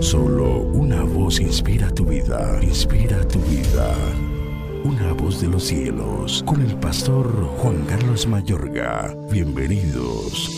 Solo una voz inspira tu vida, inspira tu vida. Una voz de los cielos, con el pastor Juan Carlos Mayorga. Bienvenidos.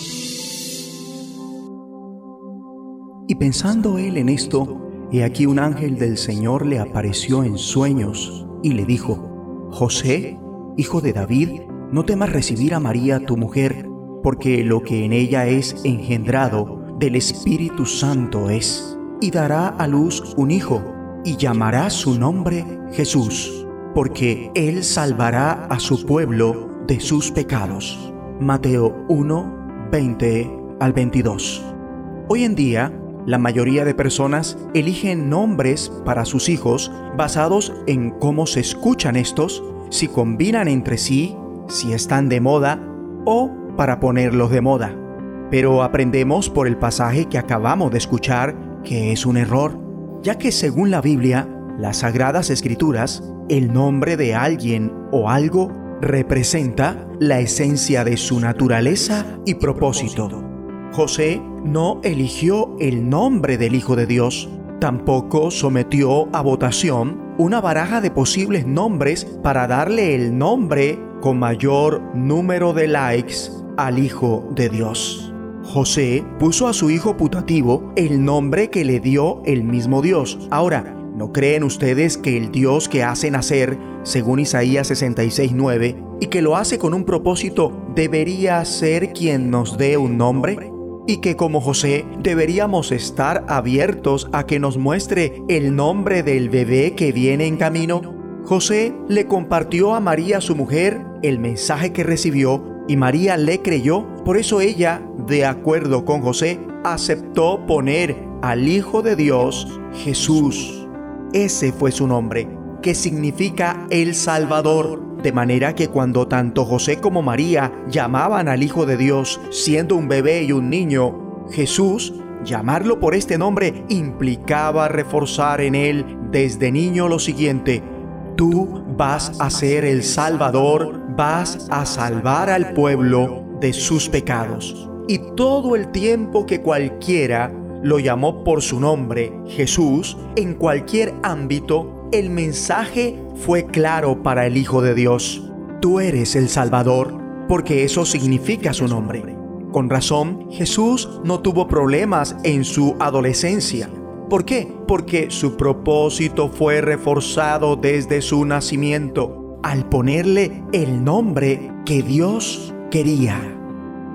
Y pensando él en esto, he aquí un ángel del Señor le apareció en sueños y le dijo, José, hijo de David, no temas recibir a María tu mujer, porque lo que en ella es engendrado del Espíritu Santo es y dará a luz un hijo, y llamará su nombre Jesús, porque él salvará a su pueblo de sus pecados. Mateo 1, 20 al 22. Hoy en día, la mayoría de personas eligen nombres para sus hijos basados en cómo se escuchan estos, si combinan entre sí, si están de moda o para ponerlos de moda. Pero aprendemos por el pasaje que acabamos de escuchar que es un error, ya que según la Biblia, las sagradas escrituras, el nombre de alguien o algo representa la esencia de su naturaleza y propósito. José no eligió el nombre del Hijo de Dios, tampoco sometió a votación una baraja de posibles nombres para darle el nombre con mayor número de likes al Hijo de Dios. José puso a su hijo putativo el nombre que le dio el mismo Dios. Ahora, ¿no creen ustedes que el Dios que hace nacer, según Isaías 66.9, y que lo hace con un propósito, debería ser quien nos dé un nombre? y que como José deberíamos estar abiertos a que nos muestre el nombre del bebé que viene en camino? José le compartió a María su mujer el mensaje que recibió y María le creyó, por eso ella, de acuerdo con José, aceptó poner al Hijo de Dios Jesús. Ese fue su nombre, que significa el Salvador. De manera que cuando tanto José como María llamaban al Hijo de Dios, siendo un bebé y un niño, Jesús, llamarlo por este nombre implicaba reforzar en él desde niño lo siguiente, tú vas a ser el Salvador vas a salvar al pueblo de sus pecados. Y todo el tiempo que cualquiera lo llamó por su nombre, Jesús, en cualquier ámbito, el mensaje fue claro para el Hijo de Dios. Tú eres el Salvador, porque eso significa su nombre. Con razón, Jesús no tuvo problemas en su adolescencia. ¿Por qué? Porque su propósito fue reforzado desde su nacimiento al ponerle el nombre que Dios quería.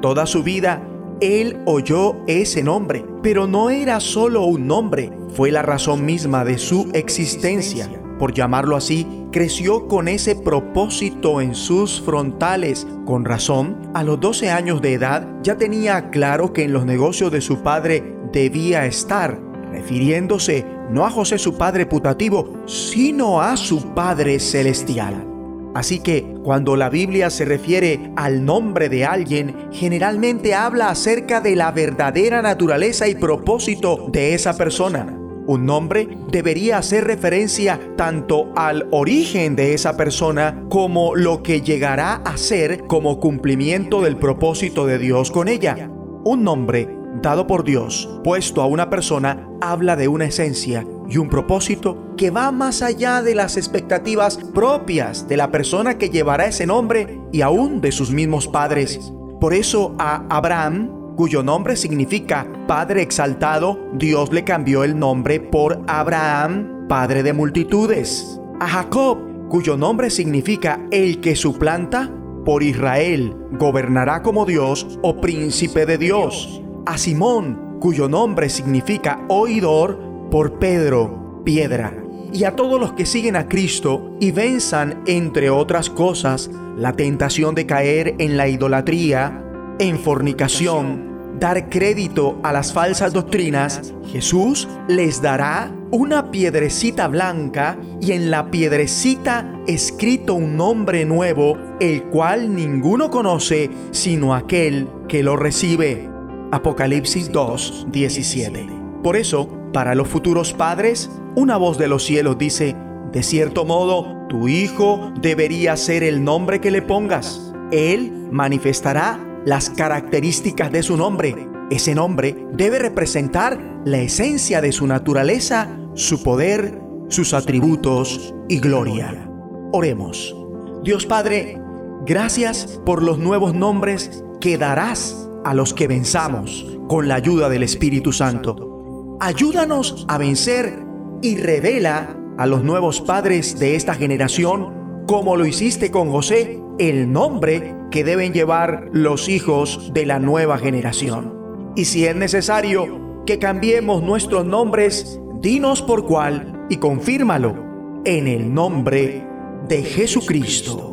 Toda su vida él oyó ese nombre, pero no era solo un nombre, fue la razón misma de su existencia. Por llamarlo así, creció con ese propósito en sus frontales. Con razón, a los 12 años de edad ya tenía claro que en los negocios de su padre debía estar, refiriéndose no a José su padre putativo, sino a su Padre celestial. Así que cuando la Biblia se refiere al nombre de alguien, generalmente habla acerca de la verdadera naturaleza y propósito de esa persona. Un nombre debería hacer referencia tanto al origen de esa persona como lo que llegará a ser como cumplimiento del propósito de Dios con ella. Un nombre dado por Dios, puesto a una persona, habla de una esencia y un propósito que va más allá de las expectativas propias de la persona que llevará ese nombre y aún de sus mismos padres. Por eso a Abraham, cuyo nombre significa Padre exaltado, Dios le cambió el nombre por Abraham, Padre de multitudes. A Jacob, cuyo nombre significa el que suplanta, por Israel, gobernará como Dios o príncipe de Dios a Simón, cuyo nombre significa oidor, por Pedro, piedra, y a todos los que siguen a Cristo y venzan, entre otras cosas, la tentación de caer en la idolatría, en fornicación, dar crédito a las falsas doctrinas, Jesús les dará una piedrecita blanca y en la piedrecita escrito un nombre nuevo, el cual ninguno conoce sino aquel que lo recibe. Apocalipsis 2, 17. Por eso, para los futuros padres, una voz de los cielos dice, de cierto modo, tu hijo debería ser el nombre que le pongas. Él manifestará las características de su nombre. Ese nombre debe representar la esencia de su naturaleza, su poder, sus atributos y gloria. Oremos. Dios Padre, gracias por los nuevos nombres que darás a los que venzamos con la ayuda del Espíritu Santo. Ayúdanos a vencer y revela a los nuevos padres de esta generación, como lo hiciste con José, el nombre que deben llevar los hijos de la nueva generación. Y si es necesario que cambiemos nuestros nombres, dinos por cuál y confírmalo en el nombre de Jesucristo.